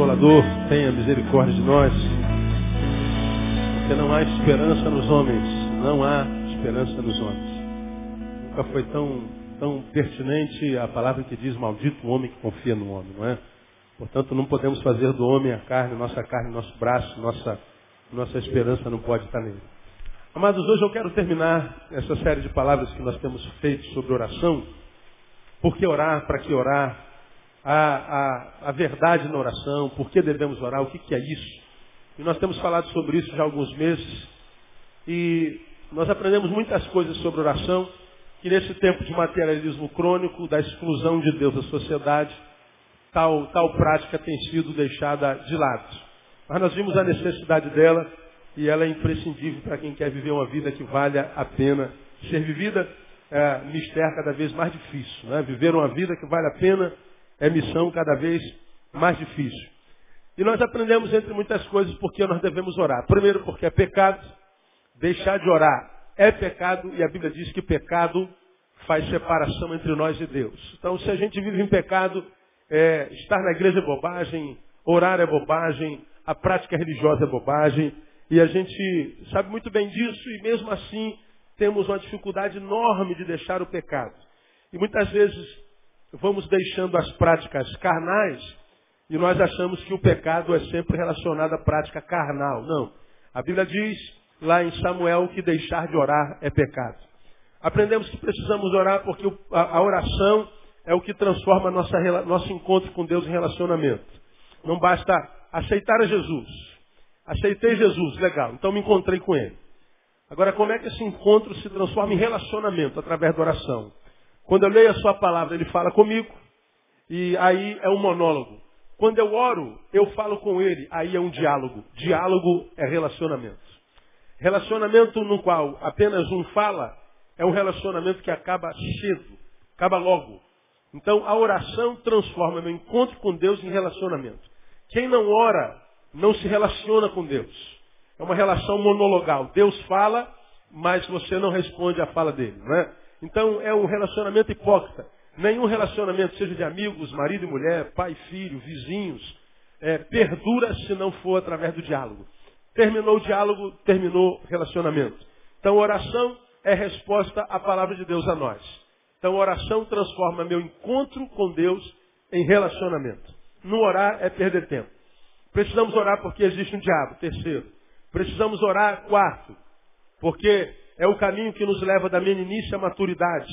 Consolador, tenha misericórdia de nós. Porque não há esperança nos homens. Não há esperança nos homens. Nunca foi tão, tão pertinente a palavra que diz maldito o homem que confia no homem, não é? Portanto, não podemos fazer do homem a carne, nossa carne, nosso braço, nossa, nossa esperança não pode estar nele. Amados, hoje eu quero terminar essa série de palavras que nós temos feito sobre oração. Por que orar? Para que orar? A, a, a verdade na oração, por que devemos orar, o que, que é isso? E nós temos falado sobre isso já há alguns meses. E nós aprendemos muitas coisas sobre oração, que nesse tempo de materialismo crônico, da exclusão de Deus da sociedade, tal, tal prática tem sido deixada de lado. Mas nós vimos a necessidade dela e ela é imprescindível para quem quer viver uma vida que valha a pena ser vivida. É mistério cada vez mais difícil. Né? Viver uma vida que vale a pena é missão cada vez mais difícil. E nós aprendemos, entre muitas coisas, porque nós devemos orar. Primeiro, porque é pecado. Deixar de orar é pecado e a Bíblia diz que pecado faz separação entre nós e Deus. Então, se a gente vive em pecado, é, estar na igreja é bobagem, orar é bobagem, a prática religiosa é bobagem, e a gente sabe muito bem disso e mesmo assim temos uma dificuldade enorme de deixar o pecado. E muitas vezes vamos deixando as práticas carnais e nós achamos que o pecado é sempre relacionado à prática carnal. Não. A Bíblia diz lá em Samuel que deixar de orar é pecado. Aprendemos que precisamos orar porque a oração é o que transforma nossa, nosso encontro com Deus em relacionamento. Não basta aceitar a Jesus. Aceitei Jesus, legal. Então me encontrei com ele. Agora, como é que esse encontro se transforma em relacionamento através da oração? Quando eu leio a sua palavra, ele fala comigo, e aí é um monólogo. Quando eu oro, eu falo com ele, aí é um diálogo. Diálogo é relacionamento. Relacionamento no qual apenas um fala, é um relacionamento que acaba cedo, acaba logo. Então a oração transforma meu encontro com Deus em relacionamento. Quem não ora não se relaciona com Deus. É uma relação monologal. Deus fala, mas você não responde à fala dele. Não é? Então é um relacionamento hipócrita. Nenhum relacionamento, seja de amigos, marido e mulher, pai e filho, vizinhos, é, perdura se não for através do diálogo. Terminou o diálogo, terminou o relacionamento. Então oração é resposta à palavra de Deus a nós. Então oração transforma meu encontro com Deus em relacionamento. No orar é perder tempo. Precisamos orar porque existe um diabo. Terceiro. Precisamos orar, quarto, porque é o caminho que nos leva da meninice à maturidade.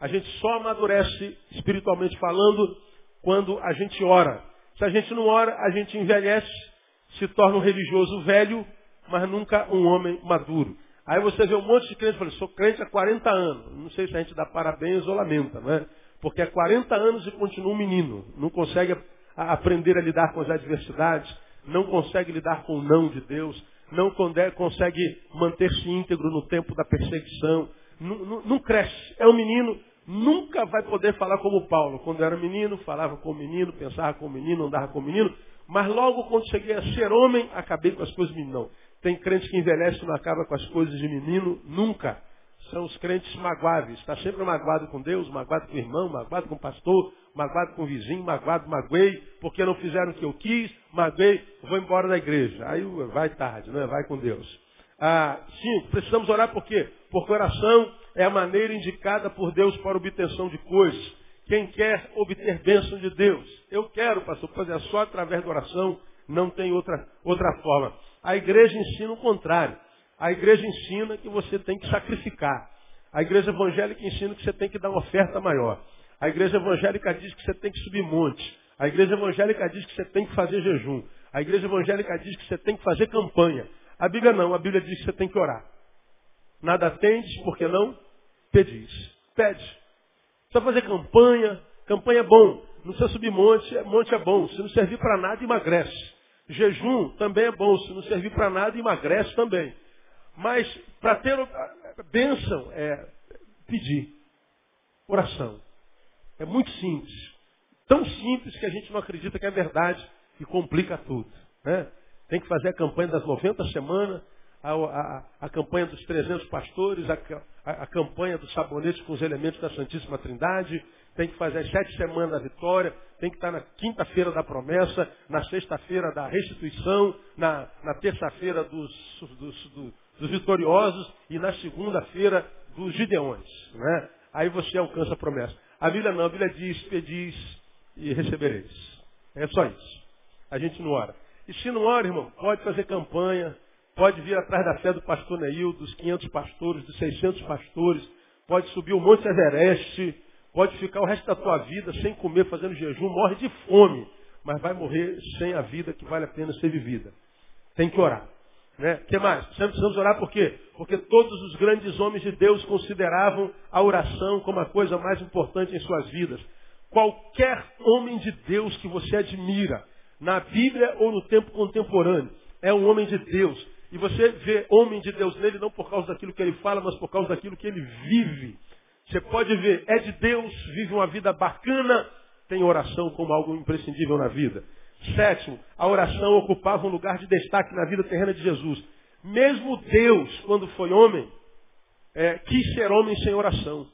A gente só amadurece, espiritualmente falando, quando a gente ora. Se a gente não ora, a gente envelhece, se torna um religioso velho, mas nunca um homem maduro. Aí você vê um monte de crentes falando, sou crente há 40 anos. Não sei se a gente dá parabéns ou lamenta, né? Porque há 40 anos e continua um menino. Não consegue aprender a lidar com as adversidades, não consegue lidar com o não de Deus, não consegue manter-se íntegro no tempo da perseguição, não, não, não, cresce. É um menino, nunca vai poder falar como Paulo. Quando era menino, falava com o menino, pensava com o menino, andava com o menino, mas logo quando cheguei a ser homem, acabei com as coisas de menino. Não. Tem crente que envelhece e não acaba com as coisas de menino, nunca são os crentes magoáveis. Está sempre magoado com Deus, magoado com o irmão, magoado com o pastor, magoado com o vizinho, magoado, magoei, porque não fizeram o que eu quis, magoei, vou embora da igreja. Aí vai tarde, não é? Vai com Deus. Ah, cinco, precisamos orar por quê? Porque oração é a maneira indicada por Deus para obtenção de coisas. Quem quer obter bênção de Deus? Eu quero, pastor, fazer só através da oração, não tem outra, outra forma. A igreja ensina o contrário. A igreja ensina que você tem que sacrificar. A igreja evangélica ensina que você tem que dar uma oferta maior. A igreja evangélica diz que você tem que subir monte. A igreja evangélica diz que você tem que fazer jejum. A igreja evangélica diz que você tem que fazer campanha. A Bíblia não, a Bíblia diz que você tem que orar. Nada tendes, porque não pedis. Pede. Só fazer campanha, campanha é bom. Não precisa subir monte, monte é bom. Se não servir para nada, emagrece. Jejum também é bom. Se não servir para nada, emagrece também. Mas para ter bênção é pedir. Oração. É muito simples. Tão simples que a gente não acredita que é verdade e complica tudo. Né? Tem que fazer a campanha das 90 semanas, a, a, a campanha dos 300 pastores, a, a, campanha dos sabonetes com os elementos da Santíssima Trindade, tem que fazer as sete semanas da vitória, tem que estar na quinta-feira da promessa, na sexta-feira da restituição, na, na terça-feira dos, dos, dos, dos, vitoriosos e na segunda-feira dos gideões. Né? Aí você alcança a promessa. A Bíblia não, a Bíblia diz, pedis e recebereis. É só isso. A gente não ora. E se não ora, irmão, pode fazer campanha, pode vir atrás da fé do pastor Neil, dos 500 pastores, dos 600 pastores, pode subir o Monte Everest, pode ficar o resto da tua vida sem comer, fazendo jejum, morre de fome, mas vai morrer sem a vida que vale a pena ser vivida. Tem que orar. Né? que mais? Precisamos orar por quê? Porque todos os grandes homens de Deus consideravam a oração como a coisa mais importante em suas vidas. Qualquer homem de Deus que você admira, na Bíblia ou no tempo contemporâneo, é um homem de Deus. E você vê homem de Deus nele não por causa daquilo que ele fala, mas por causa daquilo que ele vive. Você pode ver, é de Deus, vive uma vida bacana, tem oração como algo imprescindível na vida. Sétimo, a oração ocupava um lugar de destaque na vida terrena de Jesus. Mesmo Deus, quando foi homem, é, quis ser homem sem oração.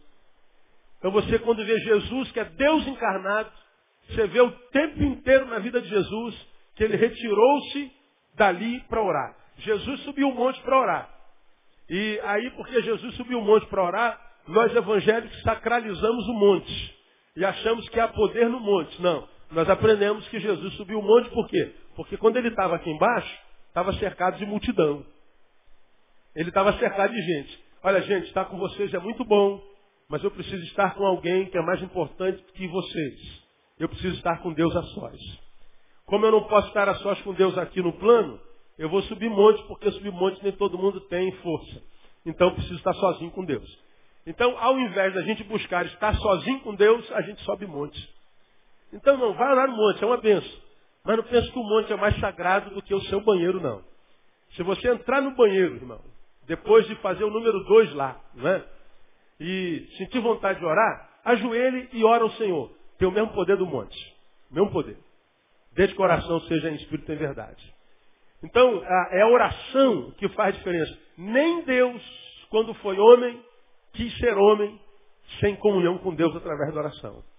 Então você, quando vê Jesus, que é Deus encarnado, você vê o tempo inteiro na vida de Jesus que ele retirou-se dali para orar. Jesus subiu o monte para orar. E aí, porque Jesus subiu o monte para orar, nós evangélicos sacralizamos o monte. E achamos que há poder no monte. Não. Nós aprendemos que Jesus subiu o monte por quê? Porque quando ele estava aqui embaixo, estava cercado de multidão. Ele estava cercado de gente. Olha, gente, estar com vocês é muito bom, mas eu preciso estar com alguém que é mais importante que vocês. Eu preciso estar com Deus a sós. Como eu não posso estar a sós com Deus aqui no plano, eu vou subir monte, porque subir monte nem todo mundo tem força. Então eu preciso estar sozinho com Deus. Então, ao invés da gente buscar estar sozinho com Deus, a gente sobe monte. Então, não, vai lá no monte, é uma benção. Mas não pense que o monte é mais sagrado do que o seu banheiro, não. Se você entrar no banheiro, irmão, depois de fazer o número dois lá, não é? E sentir vontade de orar, ajoelhe e ora ao Senhor. Tem o mesmo poder do monte. Mesmo poder. Desde que o coração seja em espírito e em verdade. Então, é a oração que faz diferença. Nem Deus, quando foi homem, quis ser homem sem comunhão com Deus através da oração.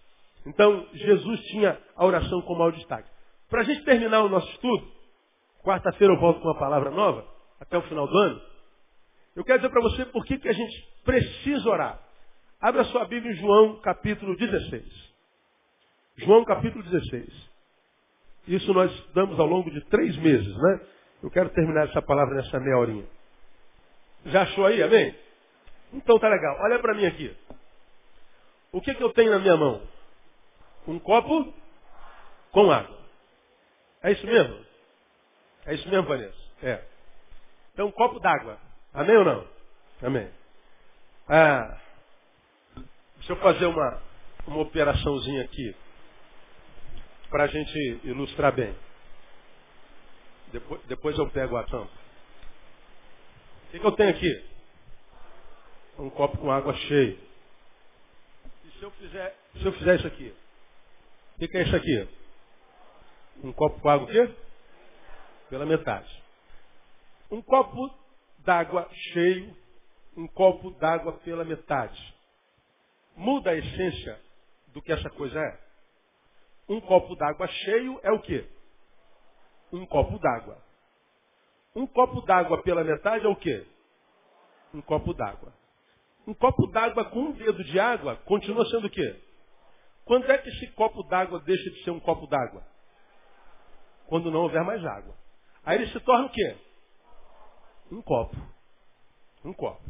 Então, Jesus tinha a oração como maior destaque. Para a gente terminar o nosso estudo, quarta-feira eu volto com uma palavra nova, até o final do ano. Eu quero dizer para você por que, que a gente precisa orar. Abra sua Bíblia em João capítulo 16. João capítulo 16. Isso nós damos ao longo de três meses, né? Eu quero terminar essa palavra nessa meia horinha. Já achou aí, amém? Então tá legal. Olha para mim aqui. O que, que eu tenho na minha mão? Um copo com água. É isso mesmo? É isso mesmo, Vanessa? É. Então, um copo d'água. Amém ou não? Amém. Ah, deixa eu fazer uma, uma operaçãozinha aqui para a gente ilustrar bem. Depois, depois eu pego a tampa. O que, que eu tenho aqui? Um copo com água cheio. E se eu fizer, se eu fizer isso aqui? O que, que é isso aqui? Um copo com água o quê? Pela metade. Um copo d'água cheio, um copo d'água pela metade. Muda a essência do que essa coisa é? Um copo d'água cheio é o quê? Um copo d'água. Um copo d'água pela metade é o quê? Um copo d'água. Um copo d'água com um dedo de água continua sendo o quê? Quando é que esse copo d'água deixa de ser um copo d'água? Quando não houver mais água. Aí ele se torna o quê? Um copo. Um copo.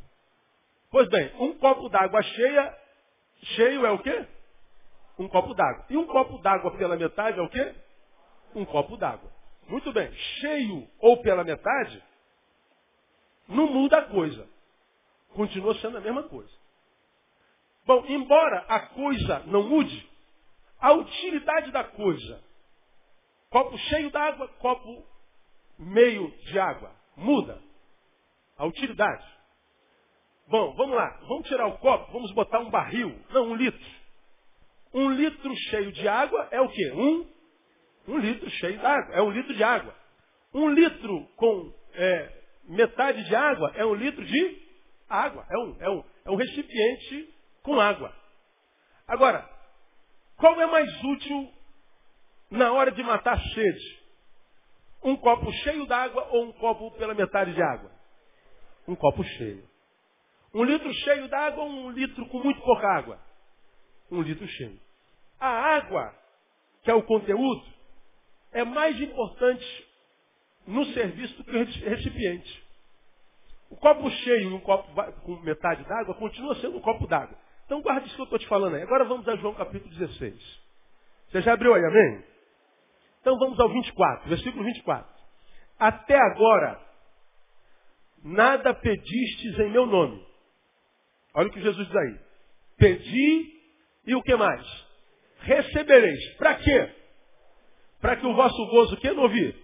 Pois bem, um copo d'água cheia, cheio é o quê? Um copo d'água. E um copo d'água pela metade é o quê? Um copo d'água. Muito bem, cheio ou pela metade, não muda a coisa. Continua sendo a mesma coisa. Bom, embora a coisa não mude, a utilidade da coisa, copo cheio d'água, copo meio de água, muda. A utilidade. Bom, vamos lá. Vamos tirar o copo, vamos botar um barril. Não, um litro. Um litro cheio de água é o quê? Um, um litro cheio de água. É um litro de água. Um litro com é, metade de água é um litro de água. É um, é um, é um recipiente com água. Agora, Qual é mais útil na hora de matar sede? Um copo cheio d'água ou um copo pela metade de água? Um copo cheio. Um litro cheio d'água ou um litro com muito pouca água? Um litro cheio. A água, que é o conteúdo, é mais importante no serviço do que o recipiente. O copo cheio e um copo com metade d'água continua sendo um copo d'água. Então guarde isso que eu estou te falando aí. Agora vamos a João capítulo 16. Você já abriu aí, amém? Então vamos ao 24, versículo 24. Até agora, nada pedistes em meu nome. Olha o que Jesus diz aí. Pedi e o que mais? Recebereis. Para quê? Para que o vosso gozo, que não ouvi?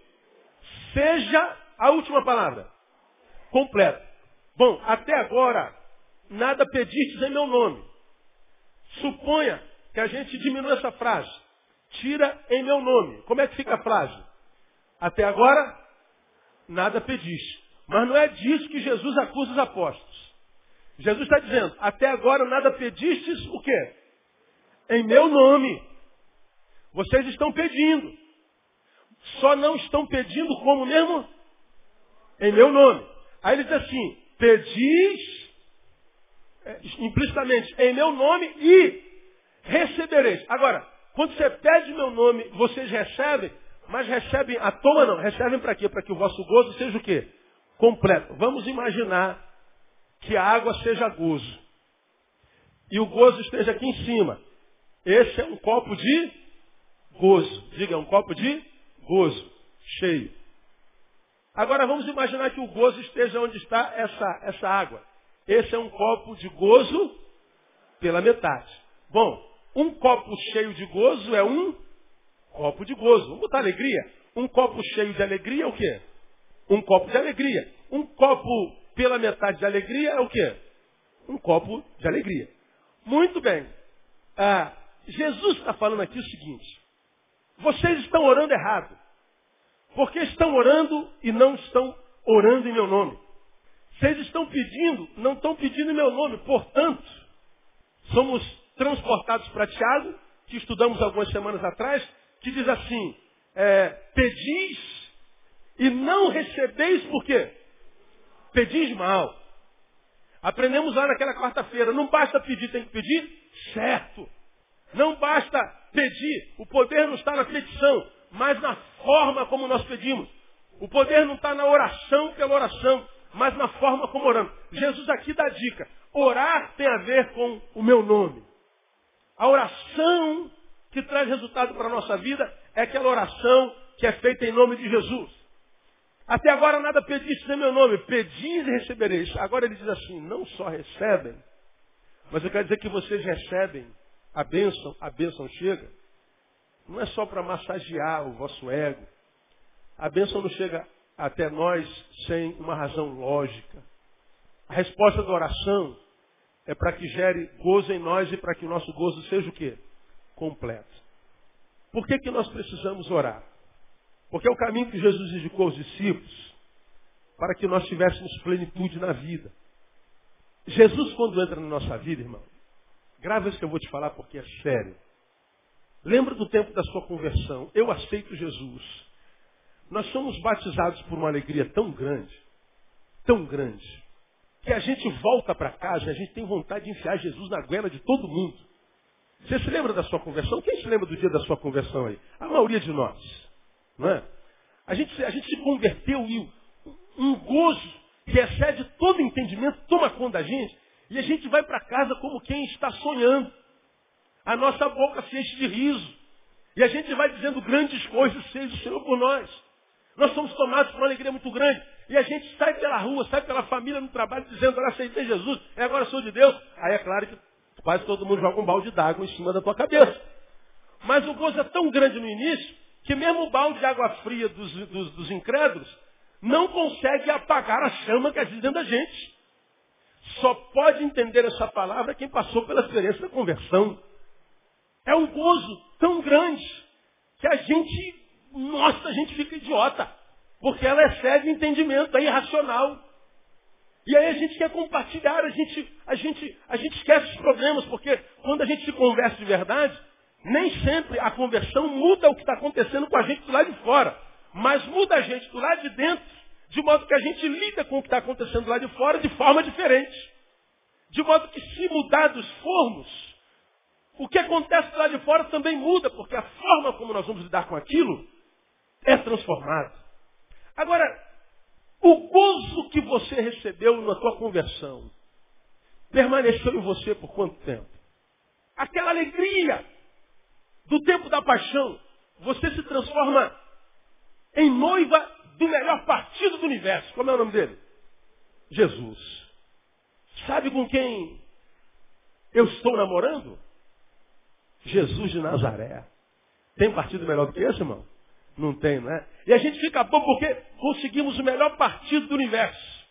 Seja a última palavra. Completo. Bom, até agora, nada pedistes em meu nome. Suponha que a gente diminua essa frase. Tira em meu nome. Como é que fica a frase? Até agora, nada pediste. Mas não é disso que Jesus acusa os apóstolos. Jesus está dizendo, até agora nada pedistes o quê? Em meu nome. Vocês estão pedindo. Só não estão pedindo como mesmo? Em meu nome. Aí ele diz assim, pedis implicitamente em meu nome e recebereis. Agora, quando você pede meu nome, vocês recebem, mas recebem à toa não. Recebem para quê? Para que o vosso gozo seja o quê? Completo. Vamos imaginar que a água seja gozo. E o gozo esteja aqui em cima. Esse é um copo de gozo. Diga, é um copo de gozo. Cheio. Agora vamos imaginar que o gozo esteja onde está essa, essa água. Esse é um copo de gozo pela metade. Bom, um copo cheio de gozo é um copo de gozo. Vamos botar alegria. Um copo cheio de alegria é o quê? Um copo de alegria. Um copo pela metade de alegria é o quê? Um copo de alegria. Muito bem. Ah, Jesus está falando aqui o seguinte. Vocês estão orando errado. Porque estão orando e não estão orando em meu nome. Vocês estão pedindo, não estão pedindo em meu nome. Portanto, somos transportados para Tiago, que estudamos algumas semanas atrás, que diz assim, é, pedis e não recebeis por quê? Pedis mal. Aprendemos lá naquela quarta-feira, não basta pedir, tem que pedir certo. Não basta pedir, o poder não está na petição, mas na forma como nós pedimos. O poder não está na oração pela oração, mas na forma como oramos. Jesus aqui dá dica. Orar tem a ver com o meu nome. A oração que traz resultado para a nossa vida é aquela oração que é feita em nome de Jesus. Até agora nada pediste em meu nome. Pedis e recebereis. Agora ele diz assim, não só recebem, mas eu quero dizer que vocês recebem a bênção, a bênção chega. Não é só para massagear o vosso ego. A bênção não chega até nós sem uma razão lógica. A resposta da oração é para que gere gozo em nós e para que o nosso gozo seja o quê? Completo. Por que, que nós precisamos orar? Porque é o caminho que Jesus indicou aos discípulos para que nós tivéssemos plenitude na vida. Jesus, quando entra na nossa vida, irmão, grava isso que eu vou te falar porque é sério. Lembra do tempo da sua conversão. Eu aceito Jesus. Nós somos batizados por uma alegria tão grande, tão grande, que a gente volta para casa e a gente tem vontade de enfiar Jesus na goela de todo mundo. Você se lembra da sua conversão? Quem se lembra do dia da sua conversão aí? A maioria de nós. Não é? A gente, a gente se converteu e um gozo que excede todo entendimento toma conta da gente e a gente vai para casa como quem está sonhando. A nossa boca se enche de riso. E a gente vai dizendo grandes coisas, seja o Senhor por nós. Nós somos tomados por uma alegria muito grande. E a gente sai pela rua, sai pela família no trabalho, dizendo, agora aceitei Jesus, e agora sou de Deus. Aí é claro que quase todo mundo joga um balde d'água em cima da tua cabeça. Mas o gozo é tão grande no início, que mesmo o balde de água fria dos, dos, dos incrédulos não consegue apagar a chama que existe dentro da gente. Só pode entender essa palavra quem passou pela experiência da conversão. É um gozo tão grande que a gente nossa, a gente fica idiota. Porque ela excede o entendimento, é irracional. E aí a gente quer compartilhar, a gente, a gente, a gente esquece os problemas, porque quando a gente se conversa de verdade, Nem sempre a conversão muda o que está acontecendo com a gente do lado de fora, mas muda a gente do lado de dentro, de modo que a gente lida com o que está acontecendo do lado de fora de forma diferente. De modo que se mudados formos, o que acontece lado de fora também muda, porque a forma como nós vamos lidar com aquilo é transformada. Agora, o gozo que você recebeu na tua conversão permaneceu em você por quanto tempo? Aquela alegria do tempo da paixão, você se transforma em noiva do melhor partido do universo. Como é o nome dele? Jesus. Sabe com quem eu estou namorando? Jesus de Nazaré. Tem partido melhor do que esse, irmão? Não tem, não é? E a gente fica bom porque conseguimos o melhor partido do universo.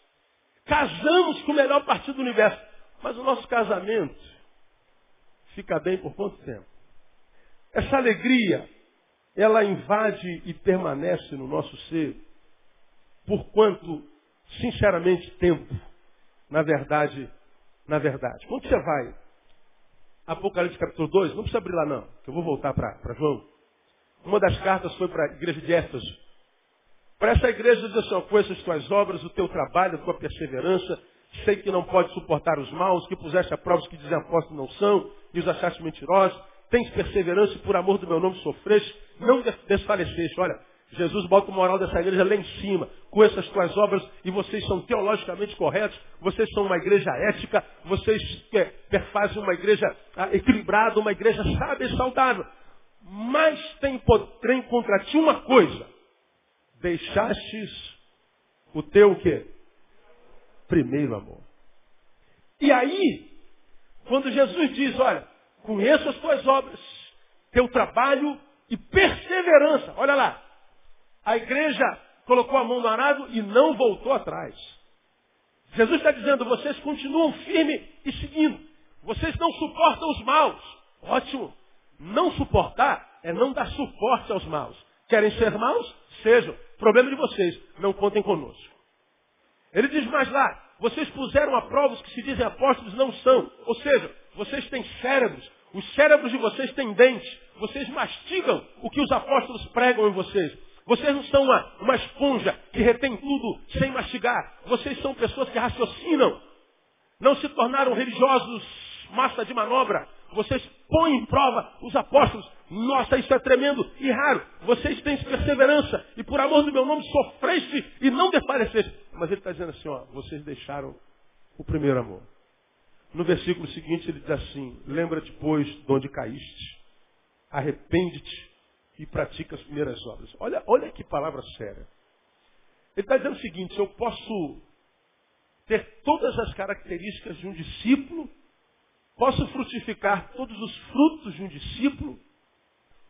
Casamos com o melhor partido do universo. Mas o nosso casamento fica bem por quanto tempo? Essa alegria, ela invade e permanece no nosso ser por quanto, sinceramente, tempo, na verdade, na verdade. Quando você vai, Apocalipse capítulo 2, não precisa abrir lá não, que eu vou voltar para João. Uma das cartas foi para a igreja de Éfeso. Para essa igreja diz assim, conheço as tuas obras, o teu trabalho, a tua perseverança, sei que não pode suportar os maus, que puseste a prova que dizem apóstolos não são, e os achaste mentirosos, tens perseverança e por amor do meu nome sofreste, não desfaleceste. Olha, Jesus bota o moral dessa igreja lá em cima, com essas tuas obras, e vocês são teologicamente corretos, vocês são uma igreja ética, vocês é, fazem uma igreja ah, equilibrada, uma igreja sábia e saudável. Mas tem, tem contra ti uma coisa. Deixastes o teu o quê? Primeiro amor. E aí, quando Jesus diz, olha, conheço as tuas obras, teu trabalho e perseverança. Olha lá. A igreja colocou a mão no arado e não voltou atrás. Jesus está dizendo, vocês continuam firmes e seguindo. Vocês não suportam os maus. Ótimo. Não suportar é não dar suporte aos maus. Querem ser maus? Sejam. Problema de vocês. Não contem conosco. Ele diz mais lá, vocês puseram a prova os que se dizem apóstolos não são. Ou seja, vocês têm cérebros. Os cérebros de vocês têm dentes. Vocês mastigam o que os apóstolos pregam em vocês. Vocês não são uma, uma esponja que retém tudo sem mastigar. Vocês são pessoas que raciocinam. Não se tornaram religiosos massa de manobra. Vocês põem em prova os apóstolos. Nossa, isso é tremendo e raro. Vocês têm perseverança. E por amor do meu nome sofreste e não desfaleceste. Mas ele está dizendo assim, ó, vocês deixaram o primeiro amor. No versículo seguinte ele diz assim, lembra-te, pois, de onde caíste. Arrepende-te e pratica as primeiras obras. Olha, olha que palavra séria. Ele está dizendo o seguinte, eu posso ter todas as características de um discípulo Posso frutificar todos os frutos de um discípulo?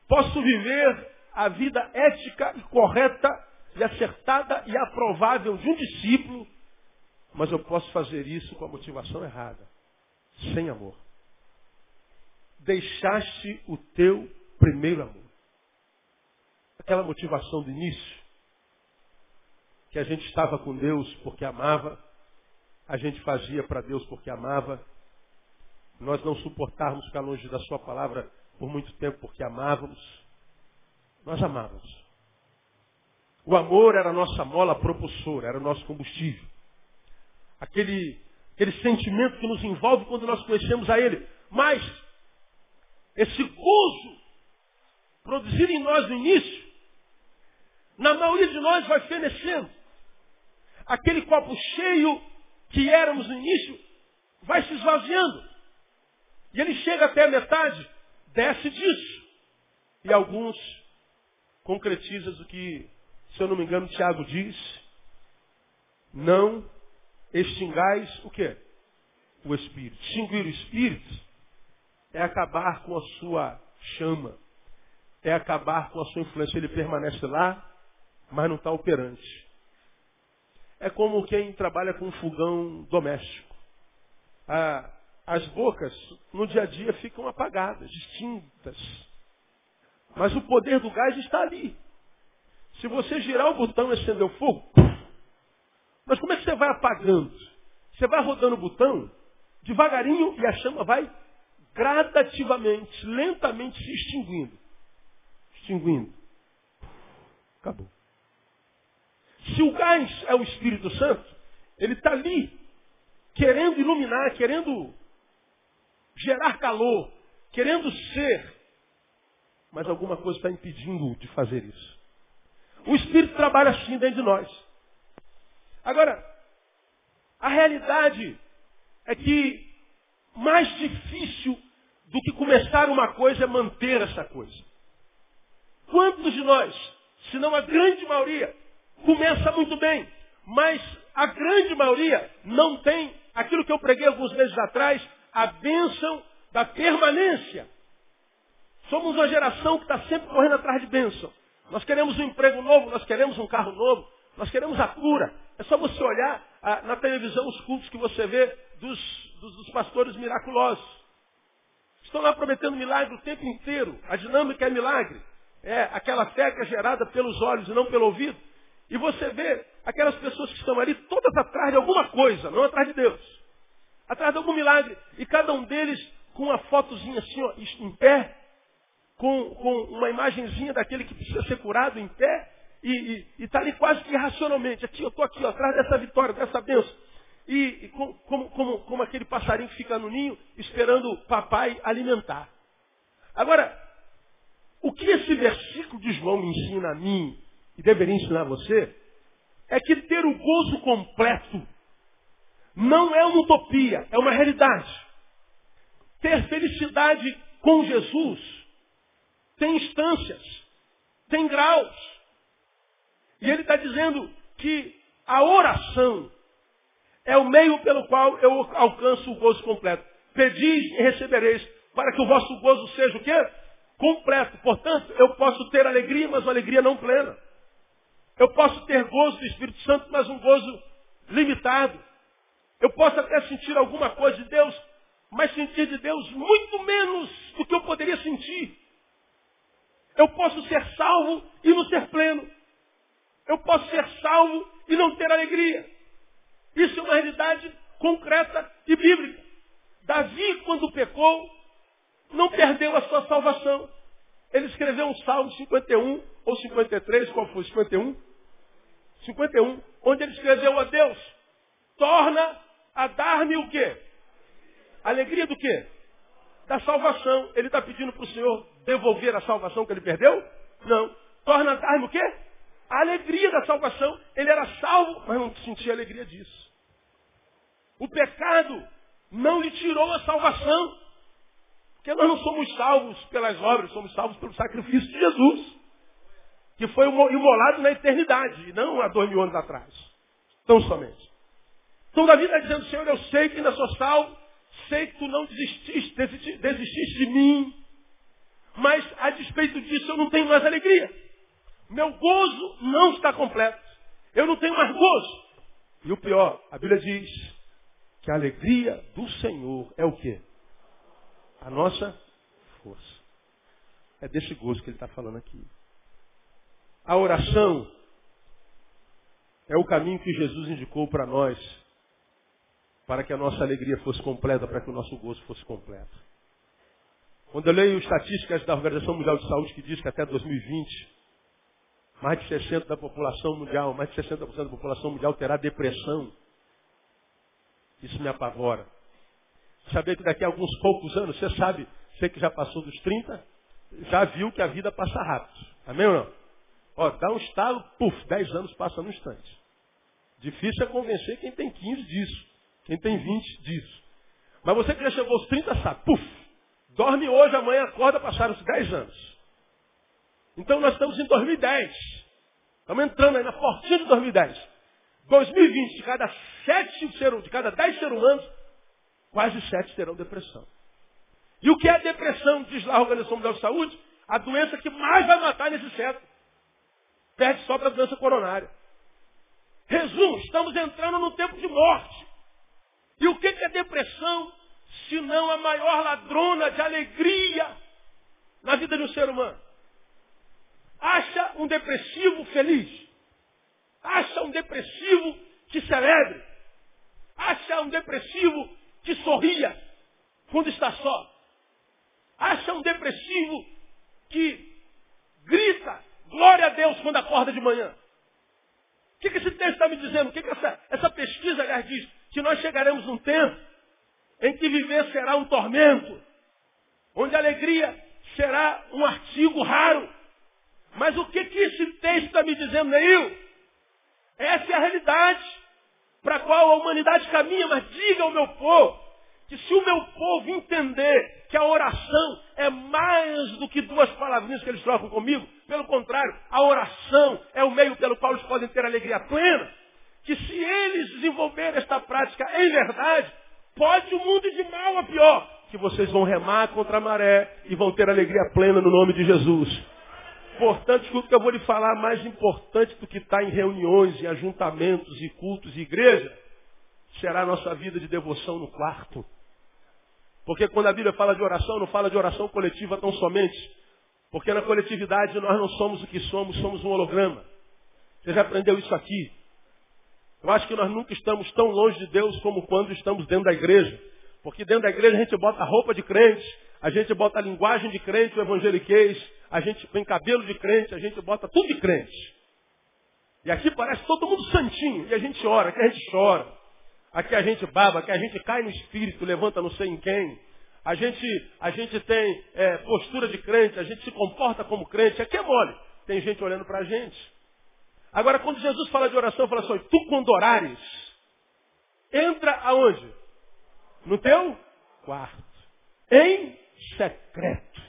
Posso viver a vida ética e correta e acertada e aprovável de um discípulo, mas eu posso fazer isso com a motivação errada, sem amor. Deixaste o teu primeiro amor. Aquela motivação do início, que a gente estava com Deus porque amava, a gente fazia para Deus porque amava, nós não suportarmos ficar longe da sua palavra por muito tempo porque amávamos. Nós amávamos. O amor era a nossa mola propulsora, era o nosso combustível. Aquele, aquele sentimento que nos envolve quando nós conhecemos a Ele. Mas, esse gozo produzido em nós no início, na maioria de nós vai fenecendo. Aquele copo cheio que éramos no início vai se esvaziando. E ele chega até a metade, desce disso. E alguns concretizam o que, se eu não me engano, Tiago diz. Não extingais o quê? O Espírito. Extinguir o Espírito é acabar com a sua chama. É acabar com a sua influência. Ele permanece lá, mas não está operante. É como quem trabalha com um fogão doméstico. Ah, as bocas no dia a dia ficam apagadas, extintas. Mas o poder do gás está ali. Se você girar o botão e acender o fogo, mas como é que você vai apagando? Você vai rodando o botão devagarinho e a chama vai gradativamente, lentamente se extinguindo. Extinguindo. Acabou. Se o gás é o Espírito Santo, ele está ali, querendo iluminar, querendo gerar calor, querendo ser, mas alguma coisa está impedindo de fazer isso. O Espírito trabalha assim dentro de nós. Agora, a realidade é que mais difícil do que começar uma coisa é manter essa coisa. Quantos de nós, se não a grande maioria, começa muito bem, mas a grande maioria não tem aquilo que eu preguei alguns meses atrás, a bênção da permanência. Somos uma geração que está sempre correndo atrás de bênção. Nós queremos um emprego novo, nós queremos um carro novo, nós queremos a cura. É só você olhar ah, na televisão os cultos que você vê dos, dos, dos pastores miraculosos. Estão lá prometendo milagre o tempo inteiro. A dinâmica é milagre. É aquela fé que é gerada pelos olhos e não pelo ouvido. E você vê aquelas pessoas que estão ali todas atrás de alguma coisa, não atrás de Deus. Atrás de algum milagre. E cada um deles com uma fotozinha assim, ó, em pé, com, com uma imagenzinha daquele que precisa ser curado em pé, e está ali quase que irracionalmente. Aqui, eu estou aqui, ó, atrás dessa vitória, dessa bênção. E, e com, como, como, como aquele passarinho que fica no ninho, esperando o papai alimentar. Agora, o que esse versículo de João me ensina a mim, e deveria ensinar a você, é que ter o gozo completo não é uma utopia, é uma realidade. Ter felicidade com Jesus tem instâncias, tem graus. E ele está dizendo que a oração é o meio pelo qual eu alcanço o gozo completo. Pedis e recebereis, para que o vosso gozo seja o quê? Completo. Portanto, eu posso ter alegria, mas uma alegria não plena. Eu posso ter gozo do Espírito Santo, mas um gozo limitado. Eu posso até sentir alguma coisa de Deus, mas sentir de Deus muito menos do que eu poderia sentir. Eu posso ser salvo e não ser pleno. Eu posso ser salvo e não ter alegria. Isso é uma realidade concreta e bíblica. Davi, quando pecou, não perdeu a sua salvação. Ele escreveu um Salmo 51 ou 53, qual foi? 51? 51, onde ele escreveu a Deus, torna a dar-me o quê? Alegria do quê? Da salvação. Ele está pedindo para o Senhor devolver a salvação que ele perdeu? Não. Torna a dar-me o quê? A alegria da salvação. Ele era salvo, mas não sentia alegria disso. O pecado não lhe tirou a salvação. Porque nós não somos salvos pelas obras, somos salvos pelo sacrifício de Jesus. Que foi imolado na eternidade, e não há dois mil anos atrás. Tão somente. Então Davi está dizendo, Senhor, eu sei que ainda sou salvo, sei que tu não desististe, desististe de mim, mas a despeito disso eu não tenho mais alegria. Meu gozo não está completo. Eu não tenho mais gozo. E o pior, a Bíblia diz que a alegria do Senhor é o quê? A nossa força. É desse gozo que ele está falando aqui. A oração é o caminho que Jesus indicou para nós, para que a nossa alegria fosse completa, para que o nosso gozo fosse completo. Quando eu leio estatísticas da Organização Mundial de Saúde que diz que até 2020, mais de 60% da população mundial, mais de 60% da população mundial terá depressão. Isso me apavora. Saber que daqui a alguns poucos anos, você sabe, você que já passou dos 30, já viu que a vida passa rápido. Amém ou não? Ó, dá um estalo, puf, 10 anos passa no instante. Difícil é convencer quem tem 15 disso, quem tem 20 disso. Mas você que já chegou aos 30 sabe, puf, Dorme hoje, amanhã acorda, passaram-se 10 anos. Então nós estamos em 2010. Estamos entrando aí na portinha de 2010. 2020, de cada sete de cada dez seres humanos, quase sete terão depressão. E o que é depressão, diz lá a Organização Mundial de Saúde? A doença que mais vai matar nesse século. Perde só para a doença coronária. Resumo, estamos entrando num tempo de morte. E o que é depressão? se não a maior ladrona de alegria na vida de um ser humano. Acha um depressivo feliz. Acha um depressivo que celebre. Acha um depressivo que sorria quando está só. Acha um depressivo que grita glória a Deus quando acorda de manhã. O que, que esse texto está me dizendo? O que, que essa, essa pesquisa, aliás, diz? Que nós chegaremos num tempo em que viver será um tormento, onde a alegria será um artigo raro. Mas o que, que esse texto está me dizendo, Neil? Essa é a realidade para a qual a humanidade caminha, mas diga ao meu povo que se o meu povo entender que a oração é mais do que duas palavrinhas que eles trocam comigo, pelo contrário, a oração é o meio pelo qual eles podem ter alegria plena, que se eles desenvolverem esta prática em verdade, pode o mundo ir de mal a pior, que vocês vão remar contra a maré e vão ter alegria plena no nome de Jesus. Portanto, escuta que eu vou lhe falar, mais importante do que estar em reuniões, em ajuntamentos e cultos e igreja, será a nossa vida de devoção no quarto. Porque quando a Bíblia fala de oração, não fala de oração coletiva tão somente. Porque na coletividade nós não somos o que somos, somos um holograma. Você já aprendeu isso aqui. Eu acho que nós nunca estamos tão longe de Deus como quando estamos dentro da igreja. Porque dentro da igreja a gente bota a roupa de crente, a gente bota a linguagem de crente, o evangeliquez, a gente põe cabelo de crente, a gente bota tudo de crente. E aqui parece todo mundo santinho, e a gente ora, aqui a gente chora. Aqui a gente baba, aqui a gente cai no espírito, levanta não sei em quem. A gente, a gente tem é, postura de crente, a gente se comporta como crente. Aqui é mole. Tem gente olhando para a gente. Agora, quando Jesus fala de oração, fala assim, tu quando orares, entra aonde? No teu quarto. Em secreto.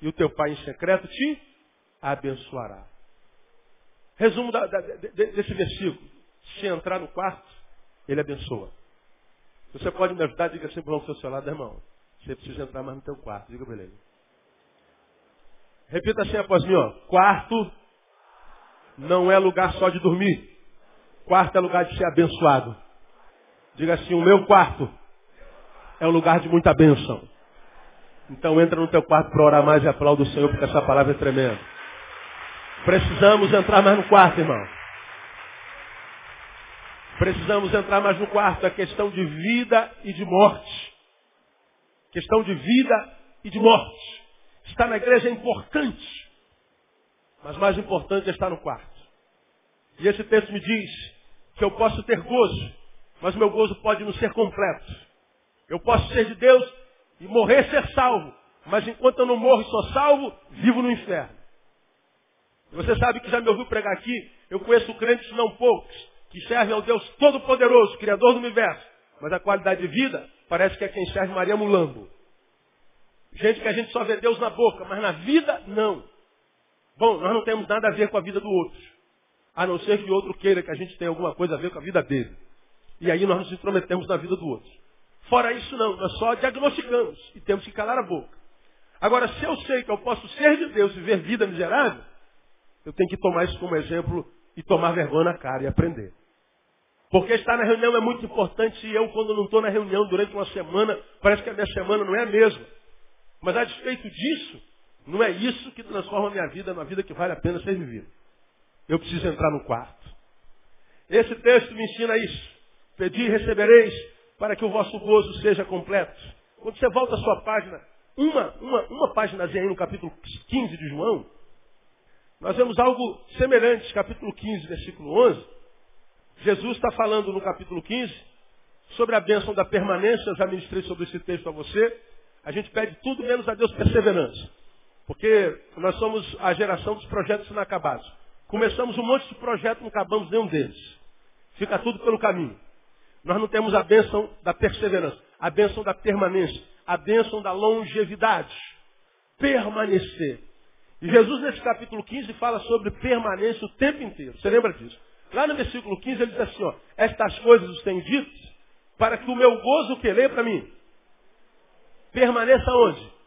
E o teu pai em secreto te abençoará. Resumo da, da, desse versículo. Se entrar no quarto, ele abençoa. Você pode me ajudar? Diga assim para o seu lado, irmão. Você precisa entrar mais no teu quarto. Diga para ele. Repita assim após mim, ó. Quarto não é lugar só de dormir. Quarto é lugar de ser abençoado. Diga assim, o meu quarto é um lugar de muita bênção. Então entra no teu quarto para orar mais e aplauda o Senhor, porque essa palavra é tremenda. Precisamos entrar mais no quarto, irmão. Precisamos entrar mais no quarto, a questão de vida e de morte. Questão de vida e de morte. Estar na igreja é importante, mas mais importante é estar no quarto. E esse texto me diz que eu posso ter gozo, mas meu gozo pode não ser completo. Eu posso ser de Deus e morrer ser salvo, mas enquanto eu não morro e sou salvo, vivo no inferno. Você sabe que já me ouviu pregar aqui, eu conheço crentes não poucos, que serve ao Deus Todo-Poderoso, Criador do Universo. Mas a qualidade de vida parece que é quem serve Maria Mulambo. Gente que a gente só vê Deus na boca, mas na vida não. Bom, nós não temos nada a ver com a vida do outro. A não ser que o outro queira que a gente tenha alguma coisa a ver com a vida dele. E aí nós nos intrometemos na vida do outro. Fora isso não, nós só diagnosticamos e temos que calar a boca. Agora, se eu sei que eu posso ser de Deus e ver vida miserável, eu tenho que tomar isso como exemplo e tomar vergonha na cara e aprender. Porque estar na reunião é muito importante e eu, quando não estou na reunião durante uma semana, parece que a minha semana não é a mesma. Mas a despeito disso, não é isso que transforma a minha vida numa vida que vale a pena ser vivida. Eu preciso entrar no quarto. Esse texto me ensina isso. Pedi e recebereis para que o vosso gozo seja completo. Quando você volta a sua página, uma, uma, uma páginazinha aí no capítulo 15 de João, nós vemos algo semelhante, capítulo 15, versículo 11. Jesus está falando no capítulo 15 sobre a bênção da permanência. Eu já ministrei sobre esse texto a você. A gente pede tudo menos a Deus perseverança. Porque nós somos a geração dos projetos inacabados. Começamos um monte de projetos, não acabamos nenhum deles. Fica tudo pelo caminho. Nós não temos a bênção da perseverança, a bênção da permanência, a bênção da longevidade. Permanecer. E Jesus, nesse capítulo 15, fala sobre permanência o tempo inteiro. Você lembra disso? Lá no versículo 15 ele diz assim, ó, estas coisas os tenho dito para que o meu gozo, que lê para mim, permaneça onde?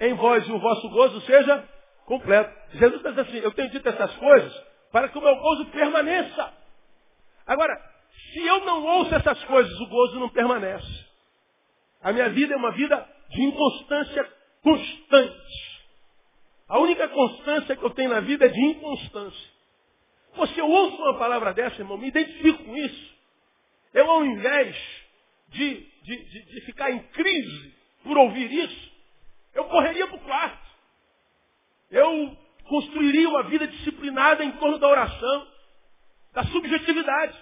Em vós e o vosso gozo seja completo. Jesus diz assim, eu tenho dito essas coisas para que o meu gozo permaneça. Agora, se eu não ouço essas coisas, o gozo não permanece. A minha vida é uma vida de inconstância constante. A única constância que eu tenho na vida é de inconstância. Você ouça uma palavra dessa, irmão, me identifico com isso. Eu, ao invés de, de, de, de ficar em crise por ouvir isso, Eu correria para o quarto. Eu construiria uma vida em torno da oração, da subjetividade.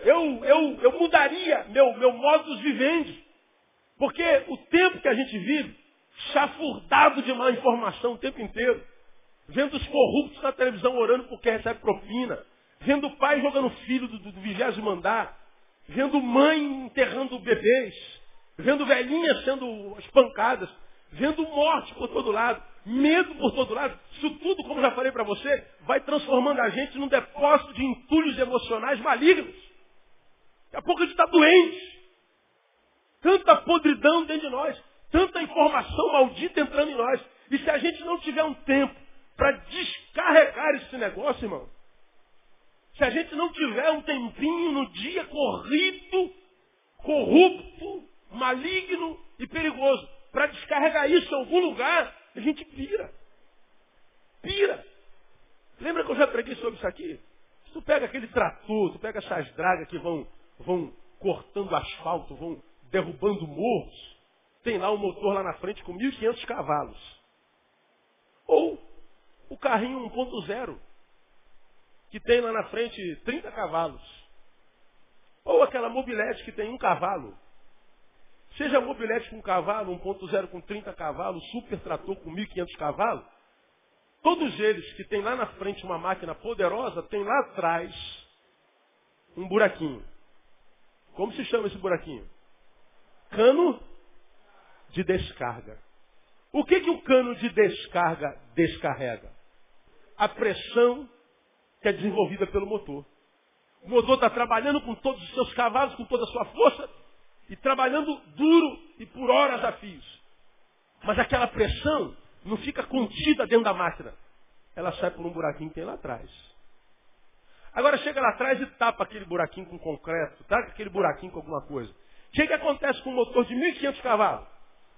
Eu, eu, eu mudaria meu, meu modus vivendi. Porque o tempo que a gente vive, chafurdado de má informação o tempo inteiro, vendo os corruptos na televisão orando porque recebe propina, vendo o pai jogando filho do, do vigésimo andar, vendo mãe enterrando bebês, vendo velhinhas sendo espancadas, vendo morte por todo lado, medo por todo lado. Isso tudo, como já falei para você, vai transformando a gente num depósito de entulhos emocionais malignos. Daqui a pouco a gente está doente. Tanta podridão dentro de nós, tanta informação maldita entrando em nós. E se a gente não tiver um tempo para descarregar esse negócio, irmão, se a gente não tiver um tempinho no dia corrido, corrupto, maligno e perigoso, para descarregar isso em algum lugar, a gente pira. Pira. Lembra que eu já preguei sobre isso aqui? Se tu pega aquele trator, tu pega essas dragas que vão, vão cortando asfalto, vão derrubando morros, tem lá um motor lá na frente com 1.500 cavalos. Ou o carrinho 1.0, que tem lá na frente 30 cavalos. Ou aquela mobilete que tem um cavalo. Seja mobilete com cavalo, 1.0 com 30 cavalos, super trator com 1.500 cavalos, todos eles que tem lá na frente uma máquina poderosa, tem lá atrás um buraquinho. Como se chama esse buraquinho? Cano de descarga. O que, que o cano de descarga descarrega? A pressão que é desenvolvida pelo motor. O motor está trabalhando com todos os seus cavalos, com toda a sua força, e trabalhando duro e por horas a fios. Mas aquela pressão não fica contida dentro da máquina. Ela sai por um buraquinho que tem lá atrás. Agora chega lá atrás e tapa aquele buraquinho com concreto, tapa aquele buraquinho com alguma coisa. O que, que acontece com um motor de 1.500 cavalos?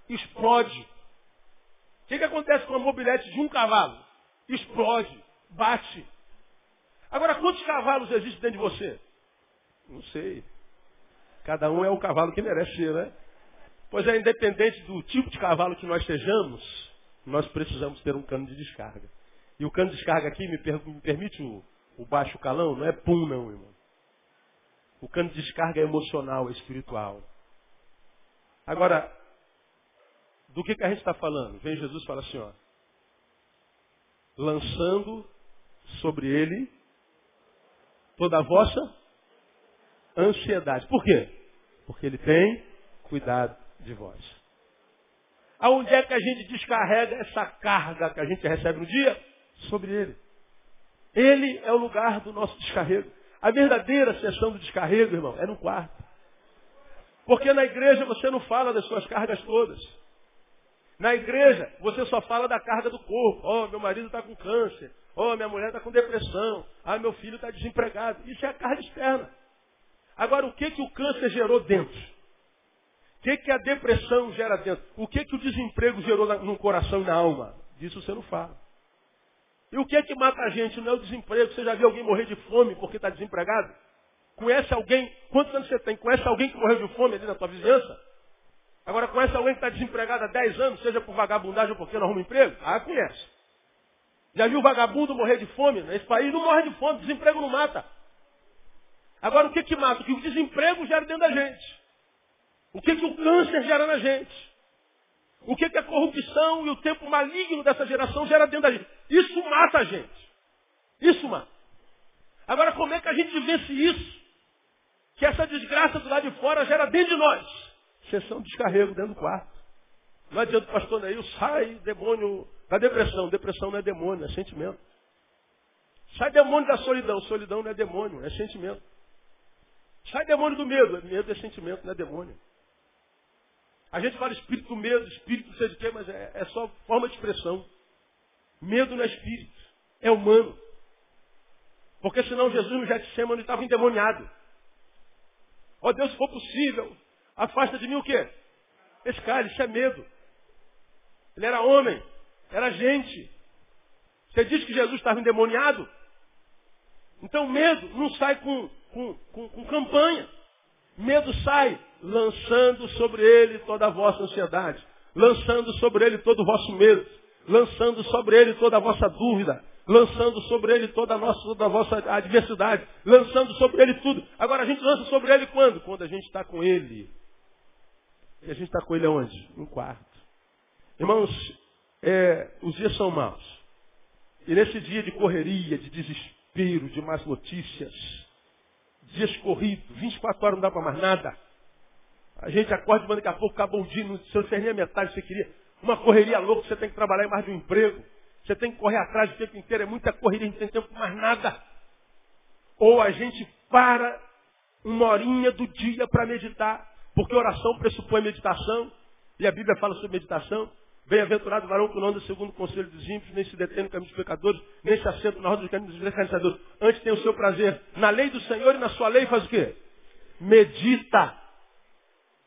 Explode. O que, que acontece com uma mobilete de um cavalo? Explode, bate. Agora, quantos cavalos existem dentro de você? Não sei. Cada um é o cavalo que merece ser, né? Pois é, independente do tipo de cavalo que nós sejamos, nós precisamos ter um cano de descarga. E o cano de descarga aqui, me, per me permite o, o, baixo calão, não é pum não, irmão. O cano de descarga é emocional, é espiritual. Agora, do que, que a gente está falando? Vem Jesus e fala assim, ó. Lançando sobre ele toda a vossa ansiedade. Por quê? Porque ele tem cuidado de vós. Aonde é que a gente descarrega essa carga que a gente recebe no dia? Sobre ele. Ele é o lugar do nosso descarrego. A verdadeira sessão do descarrego, irmão, é no quarto. Porque na igreja você não fala das suas cargas todas. Na igreja você só fala da carga do corpo. Oh, meu marido está com câncer. Oh, minha mulher está com depressão. Ah, meu filho está desempregado. Isso é a carga externa. Agora, o que, que o câncer gerou dentro? O que, que a depressão gera dentro? O que, que o desemprego gerou no coração e na alma? Disso você não fala. E o que que mata a gente? Não é o desemprego. Você já viu alguém morrer de fome porque está desempregado? Conhece alguém? Quantos anos você tem? Conhece alguém que morreu de fome ali na tua vizinhança? Agora conhece alguém que está desempregado há 10 anos, seja por vagabundagem ou porque não arruma emprego? Ah, conhece. Já viu vagabundo morrer de fome? Nesse país não morre de fome, desemprego não mata. Agora, o que que mata? O que o desemprego gera dentro da gente. O que que o câncer gera na gente. O que que a corrupção e o tempo maligno dessa geração gera dentro da gente. Isso mata a gente. Isso mata. Agora, como é que a gente vence isso? Que essa desgraça do lado de fora gera dentro de nós. Sessão de descarrego dentro do quarto. Não adianta o pastor Neil, sai demônio da depressão. Depressão não é demônio, é sentimento. Sai demônio da solidão. Solidão não é demônio, é sentimento. Sai demônio do medo. Medo é sentimento, não é demônio. A gente fala espírito do medo, espírito não sei de quê, mas é, é só forma de expressão. Medo não é espírito, é humano. Porque senão Jesus no Getsemane estava endemoniado. Ó oh, Deus, se for possível, afasta de mim o quê? Esse cara, isso é medo. Ele era homem, era gente. Você diz que Jesus estava endemoniado? Então medo não sai com com, com, com campanha. Medo sai lançando sobre ele toda a vossa ansiedade. lançando sobre ele todo o vosso medo, lançando sobre ele toda a vossa dúvida, lançando sobre ele toda a, nossa, toda a vossa adversidade, lançando sobre ele tudo. Agora a gente lança sobre ele quando? Quando a gente está com ele. E a gente está com ele aonde? No quarto. Irmãos, é, os dias são maus. E nesse dia de correria, de desespero, de más notícias, dias corridos, 24 horas não dá para mais nada. A gente acorda, mas daqui a pouco acabou o dia, não fez nem a metade que você queria. Uma correria louca, você tem que trabalhar em mais de um emprego. Você tem que correr atrás o tempo inteiro, é muita correria, não tem tempo para mais nada. Ou a gente para uma horinha do dia para meditar, porque oração pressupõe meditação, e a Bíblia fala sobre meditação. Bem-aventurado varão que não anda segundo o conselho dos ímpios, nem se detém no caminho dos pecadores, nem se assenta na roda dos caminhos dos descansadores. Antes tem o seu prazer na lei do Senhor e na sua lei faz o quê? Medita.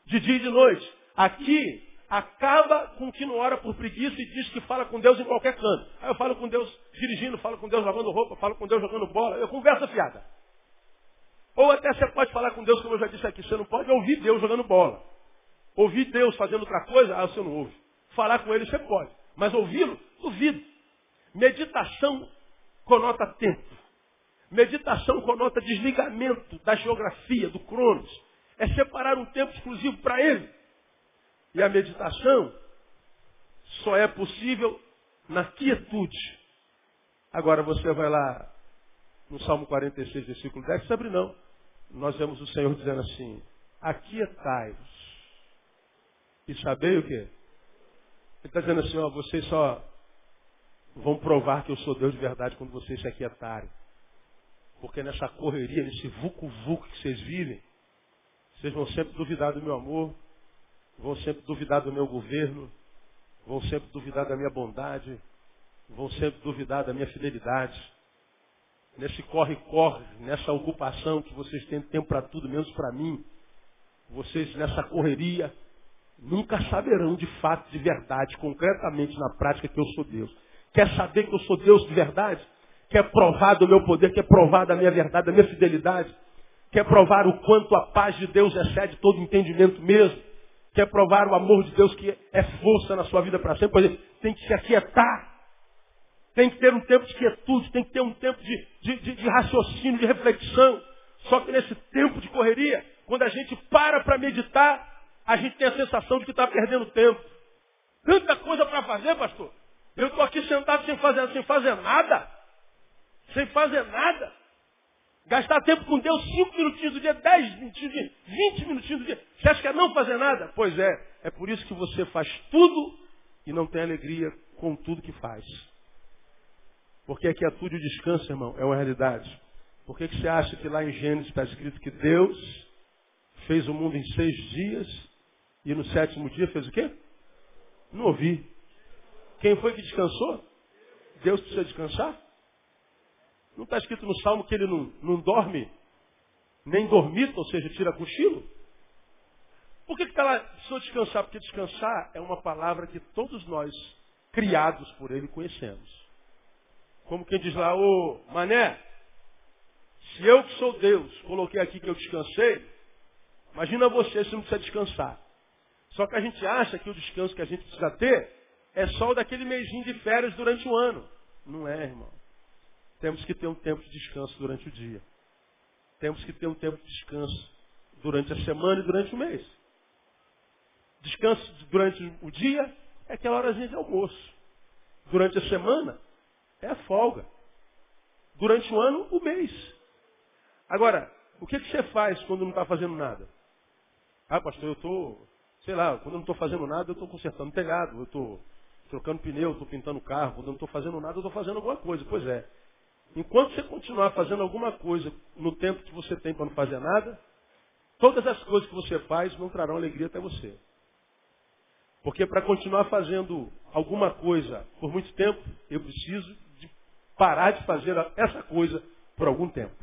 De dia e de noite. Aqui acaba com que não ora por preguiça e diz que fala com Deus em qualquer canto. Aí eu falo com Deus dirigindo, falo com Deus lavando roupa, falo com Deus jogando bola. Eu converso fiada. Ou até você pode falar com Deus, como eu já disse aqui, você não pode ouvir Deus jogando bola. Ouvir Deus fazendo outra coisa, ah, você não ouve. Falar com ele você pode. Mas ouvi-lo, duvido. Meditação conota tempo. Meditação conota desligamento da geografia, do cronos. É separar um tempo exclusivo para ele. E a meditação só é possível na quietude. Agora você vai lá no Salmo 46, versículo 10, sabe não. Nós vemos o Senhor dizendo assim, aquietai-vos. E sabei o quê? Ele está dizendo assim, ó, vocês só vão provar que eu sou Deus de verdade quando vocês se aquietarem. Porque nessa correria, nesse vucu-vucu que vocês vivem, vocês vão sempre duvidar do meu amor, vão sempre duvidar do meu governo, vão sempre duvidar da minha bondade, vão sempre duvidar da minha fidelidade. Nesse corre-corre, nessa ocupação que vocês têm tempo para tudo, menos para mim, vocês nessa correria, nunca saberão de fato, de verdade, concretamente na prática que eu sou Deus. Quer saber que eu sou Deus de verdade? Quer provar do meu poder, quer provar da minha verdade, da minha fidelidade? Quer provar o quanto a paz de Deus excede todo entendimento mesmo? Quer provar o amor de Deus que é força na sua vida para sempre? Pois é, tem que se aquietar. Tem que ter um tempo de quietude, tem que ter um tempo de, de, de, de raciocínio, de reflexão. Só que nesse tempo de correria, quando a gente para para meditar, a gente tem a sensação de que está perdendo tempo. Tanta coisa para fazer, pastor. Eu estou aqui sentado sem fazer, sem fazer nada. Sem fazer nada. Gastar tempo com Deus cinco minutinhos do dia, dez minutinhos do dia, vinte minutinhos do dia. Você acha que é não fazer nada? Pois é. É por isso que você faz tudo e não tem alegria com tudo que faz. Porque a quietude e o descanso, irmão, é uma realidade. Por que, que você acha que lá em Gênesis está escrito que Deus fez o mundo em seis dias e no sétimo dia fez o quê? Não ouvi. Quem foi que descansou? Deus precisa descansar? Não está escrito no Salmo que ele não, não dorme, nem dormita, ou seja, tira cochilo? Por que está lá, precisa descansar? Porque descansar é uma palavra que todos nós, criados por ele, conhecemos. Como quem diz lá, ô mané, se eu que sou Deus, coloquei aqui que eu descansei, imagina você se não precisa descansar. Só que a gente acha que o descanso que a gente precisa ter é só o daquele mêsinho de férias durante o ano. Não é, irmão. Temos que ter um tempo de descanso durante o dia. Temos que ter um tempo de descanso durante a semana e durante o mês. Descanso durante o dia é aquela horazinha de almoço. Durante a semana é a folga. Durante o ano, o mês. Agora, o que, que você faz quando não está fazendo nada? Ah, pastor, eu estou sei lá, quando eu não estou fazendo nada, eu estou consertando telhado, eu estou trocando pneu, estou pintando carro, quando eu não estou fazendo nada, eu estou fazendo alguma coisa. Pois é. Enquanto você continuar fazendo alguma coisa no tempo que você tem para não fazer nada, todas as coisas que você faz não trarão alegria até você. Porque para continuar fazendo alguma coisa por muito tempo, eu preciso de parar de fazer essa coisa por algum tempo.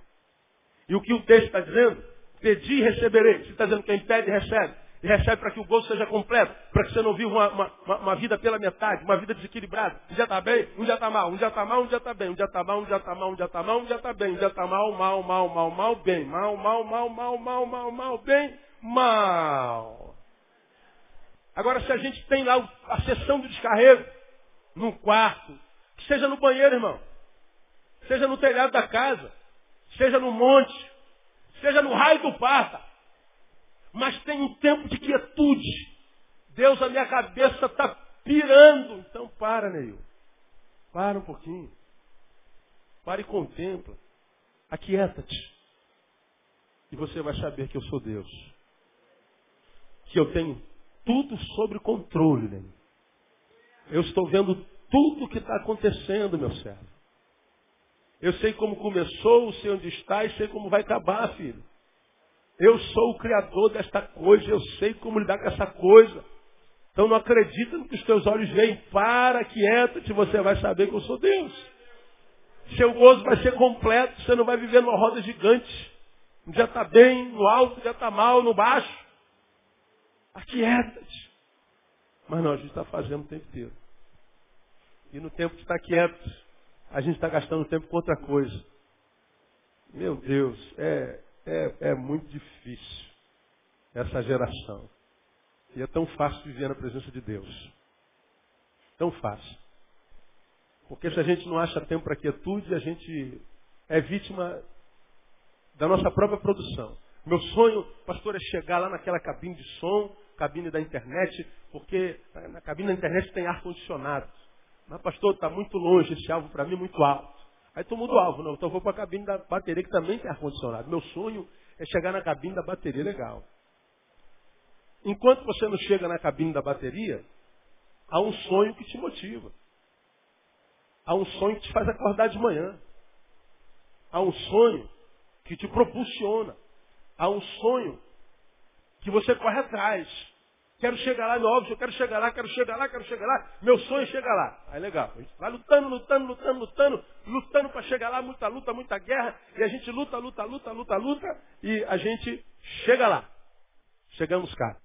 E o que o texto está dizendo? Pedi e receberei. Se está dizendo quem pede, recebe e recebe para que o gozo seja completo, para que você não viva uma, uma, uma, vida pela metade, uma vida desequilibrada. Um dia está bem, um dia está mal, um dia está mal, um dia está bem, um dia está mal, um dia está mal, um dia está mal, um dia está bem, um dia está mal, mal, mal, mal, mal, bem, mal, mal, mal, mal, mal, mal, mal, bem, mal. Agora, se a gente tem lá a sessão de descarrego, num quarto, que seja no banheiro, irmão, seja no telhado da casa, seja no monte, seja no raio do parta, mas tem um tempo de quietude. Deus, a minha cabeça está pirando. Então para, Neil. Para um pouquinho. Para e contempla. Aquieta-te. E você vai saber que eu sou Deus. Que eu tenho tudo sob controle, Neil. Eu estou vendo tudo o que está acontecendo, meu servo. Eu sei como começou, sei onde está e sei como vai acabar, filho. Eu sou o criador desta coisa, eu sei como lidar com essa coisa. Então não acredita no que os teus olhos veem. Para, quieta-te, você vai saber que eu sou Deus. Seu gozo vai ser completo, você não vai viver numa roda gigante. Um dia está bem, no alto, um dia está mal, no baixo. Aquieta-te. Mas não, a gente está fazendo o tempo inteiro. E no tempo que está quieto, a gente está gastando tempo com outra coisa. Meu Deus, é, é, é muito difícil essa geração. E é tão fácil viver na presença de Deus. Tão fácil. Porque se a gente não acha tempo para quietude, a gente é vítima da nossa própria produção. Meu sonho, pastor, é chegar lá naquela cabine de som, cabine da internet, porque na cabine da internet tem ar-condicionado. Mas, pastor, está muito longe esse alvo para mim, muito alto. Aí tu muda o alvo, não. Então eu vou para a cabine da bateria, que também tem ar-condicionado. Meu sonho é chegar na cabine da bateria legal. Enquanto você não chega na cabine da bateria, há um sonho que te motiva. Há um sonho que te faz acordar de manhã. Há um sonho que te propulsiona. Há um sonho que você corre atrás. Quero chegar lá, meu óbvio, eu quero chegar lá, quero chegar lá, quero chegar lá. Meu sonho é chegar lá. Aí legal. A gente vai lutando, lutando, lutando, lutando, lutando para chegar lá, muita luta, muita guerra. E a gente luta, luta, luta, luta, luta. E a gente chega lá. Chegamos cá.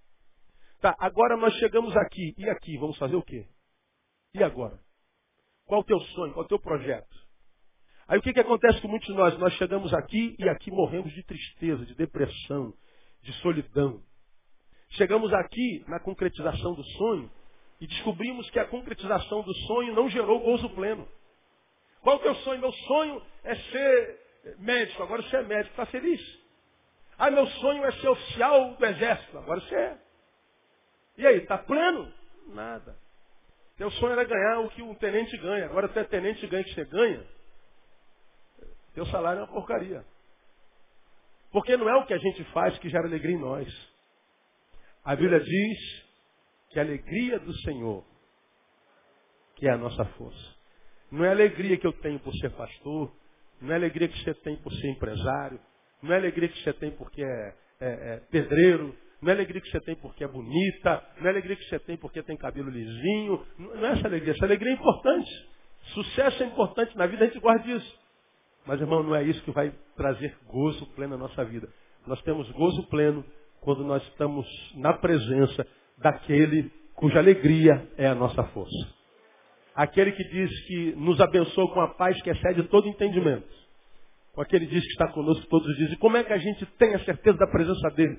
Tá, agora nós chegamos aqui. E aqui? Vamos fazer o quê? E agora? Qual o teu sonho? Qual o teu projeto? Aí o que, que acontece com muitos de nós? Nós chegamos aqui e aqui morremos de tristeza, de depressão, de solidão. Chegamos aqui na concretização do sonho e descobrimos que a concretização do sonho não gerou gozo pleno. Qual é o sonho? Meu sonho é ser médico. Agora você é médico, está feliz? Ah, meu sonho é ser oficial do exército. Agora você é. E aí, está pleno? Nada. Teu sonho era ganhar o que um tenente ganha. Agora tu é tenente ganha o que você ganha. Teu salário é uma porcaria. Porque não é o que a gente faz que gera alegria em nós. A Bíblia diz que a alegria do Senhor, que é a nossa força. Não é a alegria que eu tenho por ser pastor, não é a alegria que você tem por ser empresário, não é a alegria que você tem porque é, é, é pedreiro, não é a alegria que você tem porque é bonita, não é a alegria que você tem porque tem cabelo lisinho, não é essa alegria, essa alegria é importante. Sucesso é importante na vida, a gente guarda isso. Mas, irmão, não é isso que vai trazer gozo pleno na nossa vida. Nós temos gozo pleno quando nós estamos na presença daquele cuja alegria é a nossa força. Aquele que diz que nos abençoa com a paz que excede todo entendimento. Com aquele diz que está conosco todos os dias. E como é que a gente tem a certeza da presença dele?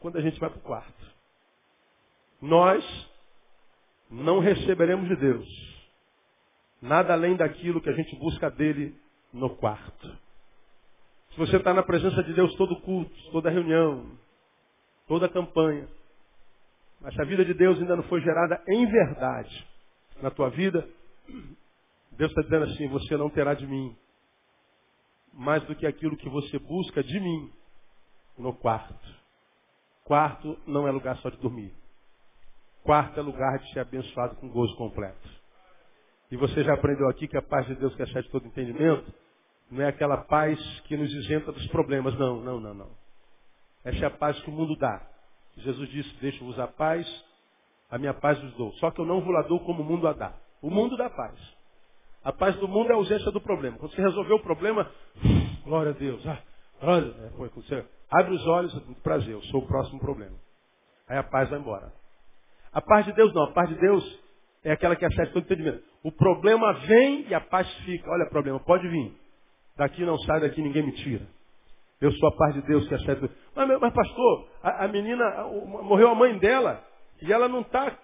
Quando a gente vai para o quarto. Nós não receberemos de Deus nada além daquilo que a gente busca dele no quarto. Se você está na presença de Deus todo culto, toda reunião, toda a campanha. Mas se a vida de Deus ainda não foi gerada em verdade na tua vida, Deus está dizendo assim, você não terá de mim mais do que aquilo que você busca de mim no quarto. Quarto não é lugar só de dormir. Quarto é lugar de ser abençoado com gozo completo. E você já aprendeu aqui que a paz de Deus que excede todo entendimento não é aquela paz que nos isenta dos problemas. Não, não, não, não. Essa é a paz que o mundo dá. Jesus disse, deixo-vos a paz, a minha paz vos dou. Só que eu não vos a dou como o mundo a dá. O mundo dá paz. A paz do mundo é a ausência do problema. Quando você resolveu o problema, glória a Deus. Ah, glória, é, foi, você abre os olhos, prazer, eu sou o próximo problema. Aí a paz vai embora. A paz de Deus não, a paz de Deus é aquela que acessa todo entendimento. O problema vem e a paz fica. Olha problema, pode vir. Daqui não sai, daqui ninguém me tira. Eu sou a paz de Deus que acerta. Mas, mas pastor, a, a menina, a, morreu a mãe dela. E ela não está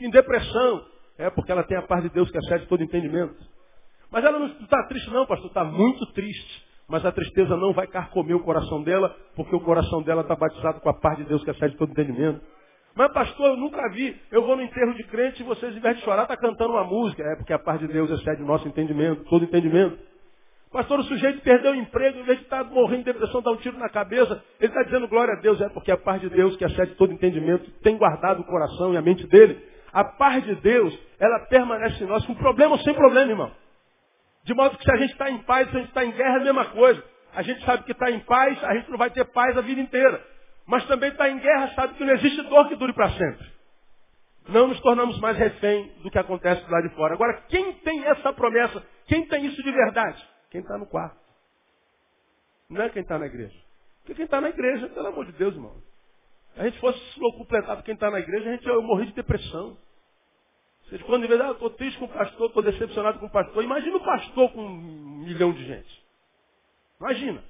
em depressão. É porque ela tem a paz de Deus que excede todo entendimento. Mas ela não está triste não, pastor. Está muito triste. Mas a tristeza não vai carcomer o coração dela, porque o coração dela está batizado com a paz de Deus que excede todo entendimento. Mas, pastor, eu nunca vi. Eu vou no enterro de crente e vocês, em vez de chorar, estão tá cantando uma música. É porque a paz de Deus excede o nosso entendimento, todo entendimento. Pastor, o sujeito perdeu o emprego, em vez de estar tá morrendo de depressão, dar um tiro na cabeça, ele está dizendo glória a Deus. É porque a paz de Deus, que excede todo entendimento, tem guardado o coração e a mente dele. A paz de Deus, ela permanece em nós, com problema ou sem problema, irmão. De modo que se a gente está em paz, se a gente está em guerra, é a mesma coisa. A gente sabe que está em paz, a gente não vai ter paz a vida inteira mas também está em guerra, sabe que não existe dor que dure para sempre. Não nos tornamos mais refém do que acontece lá de fora. Agora, quem tem essa promessa? Quem tem isso de verdade? Quem está no quarto. Não é quem está na igreja. Porque quem está na igreja, pelo amor de Deus, irmão. Se a gente fosse completado quem está na igreja, a gente ia morrer de depressão. Vocês quando vez, ah, estou triste com o pastor, estou decepcionado com o pastor. Imagina o pastor com um milhão de gente. Imagina.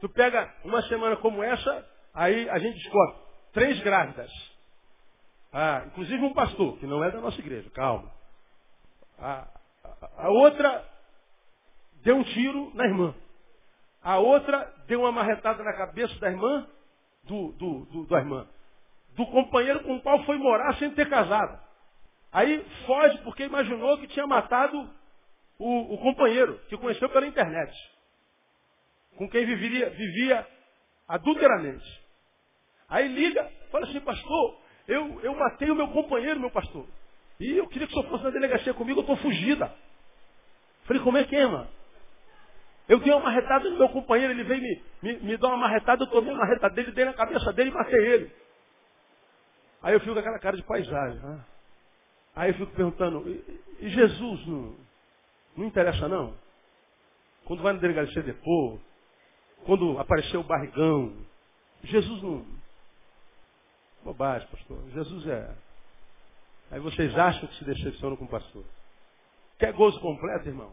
Tu pega uma semana como essa, Aí a gente descobre três grávidas. Ah, inclusive um pastor, que não é da nossa igreja, calma. A outra deu um tiro na irmã. A outra deu uma marretada na cabeça da irmã, do, do, do, irmã, do companheiro com o qual foi morar sem ter casado. Aí foge porque imaginou que tinha matado o, o companheiro, que conheceu pela internet. Com quem vivia, vivia adulteramente. Aí liga, fala assim, pastor, eu, eu matei o meu companheiro, meu pastor. E eu queria que o senhor fosse na delegacia comigo, eu estou fugida. Falei, como é que é, mano? Eu dei uma marretada no meu companheiro, ele veio me, me, me dar uma marretada, eu tomei uma marretada dele, dei na cabeça dele e matei ele. Aí eu fico com aquela cara de paisagem. Né? Aí eu fico perguntando, e, Jesus não, não interessa não? Quando vai na delegacia depor, quando apareceu o barrigão, Jesus não. Bobagem, pastor. Jesus é. Aí vocês acham que se decepcionam com o pastor. Quer gozo completo, irmão?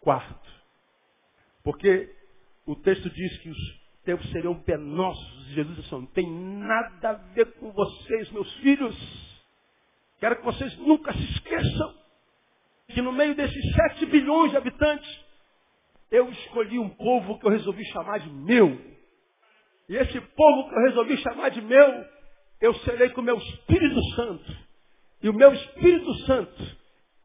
Quarto. Porque o texto diz que os tempos seriam penosos. Jesus disse, não tem nada a ver com vocês, meus filhos. Quero que vocês nunca se esqueçam que no meio desses sete bilhões de habitantes, eu escolhi um povo que eu resolvi chamar de meu. E esse povo que eu resolvi chamar de meu, eu serei com o meu Espírito Santo. E o meu Espírito Santo,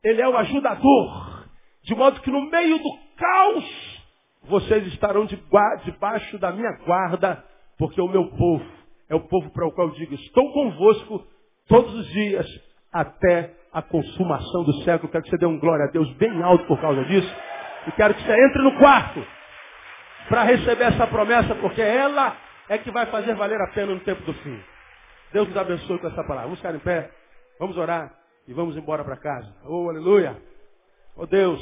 ele é o ajudador. De modo que no meio do caos, vocês estarão debaixo da minha guarda, porque o meu povo é o povo para o qual eu digo, estou convosco todos os dias, até a consumação do século. Quero que você dê um glória a Deus bem alto por causa disso. E quero que você entre no quarto para receber essa promessa, porque ela é que vai fazer valer a pena no tempo do fim. Deus nos abençoe com essa palavra. Vamos ficar em pé, vamos orar e vamos embora para casa. Oh, aleluia. Oh Deus,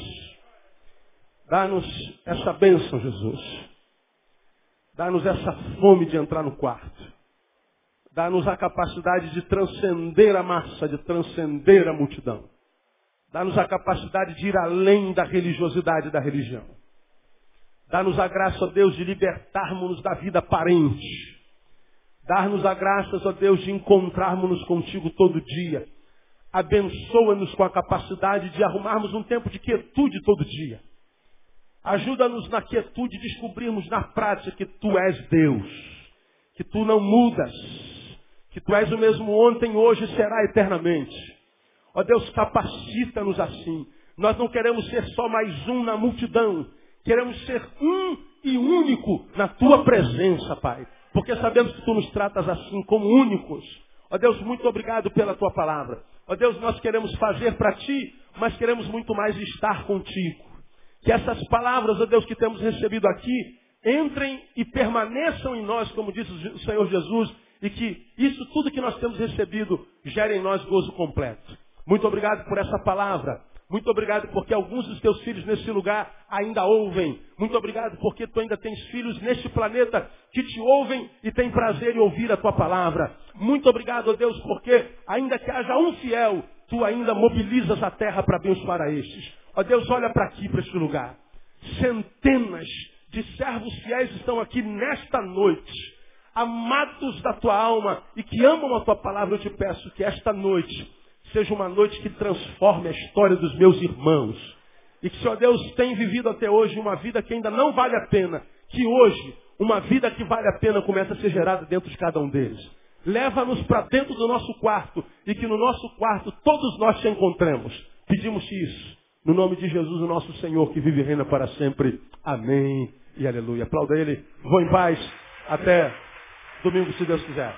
dá-nos essa bênção, Jesus. Dá-nos essa fome de entrar no quarto. Dá-nos a capacidade de transcender a massa, de transcender a multidão. Dá-nos a capacidade de ir além da religiosidade da religião. Dá-nos a graça, ó Deus, de libertarmos-nos da vida aparente. Dar-nos a graça, ó Deus, de encontrarmos-nos contigo todo dia. Abençoa-nos com a capacidade de arrumarmos um tempo de quietude todo dia. Ajuda-nos na quietude descobrirmos na prática que Tu és Deus, que Tu não mudas, que Tu és o mesmo ontem, hoje e será eternamente. Ó Deus, capacita-nos assim. Nós não queremos ser só mais um na multidão. Queremos ser um e único na tua presença, Pai. Porque sabemos que tu nos tratas assim como únicos. Ó Deus, muito obrigado pela tua palavra. Ó Deus, nós queremos fazer para ti, mas queremos muito mais estar contigo. Que essas palavras, ó Deus, que temos recebido aqui, entrem e permaneçam em nós, como disse o Senhor Jesus, e que isso tudo que nós temos recebido gere em nós gozo completo. Muito obrigado por essa palavra. Muito obrigado porque alguns dos teus filhos nesse lugar ainda ouvem. Muito obrigado porque tu ainda tens filhos neste planeta que te ouvem e têm prazer em ouvir a tua palavra. Muito obrigado, ó Deus, porque ainda que haja um fiel, tu ainda mobilizas a terra para abençoar a estes. Ó Deus, olha para aqui, para este lugar. Centenas de servos fiéis estão aqui nesta noite amados da tua alma e que amam a tua palavra, eu te peço que esta noite seja uma noite que transforme a história dos meus irmãos. E que, Senhor Deus, tem vivido até hoje uma vida que ainda não vale a pena. Que hoje, uma vida que vale a pena comece a ser gerada dentro de cada um deles. Leva-nos para dentro do nosso quarto e que no nosso quarto todos nós te encontremos. Pedimos isso. No nome de Jesus, o nosso Senhor, que vive e reina para sempre. Amém e aleluia. Aplauda ele. Vou em paz. Até domingo, se Deus quiser.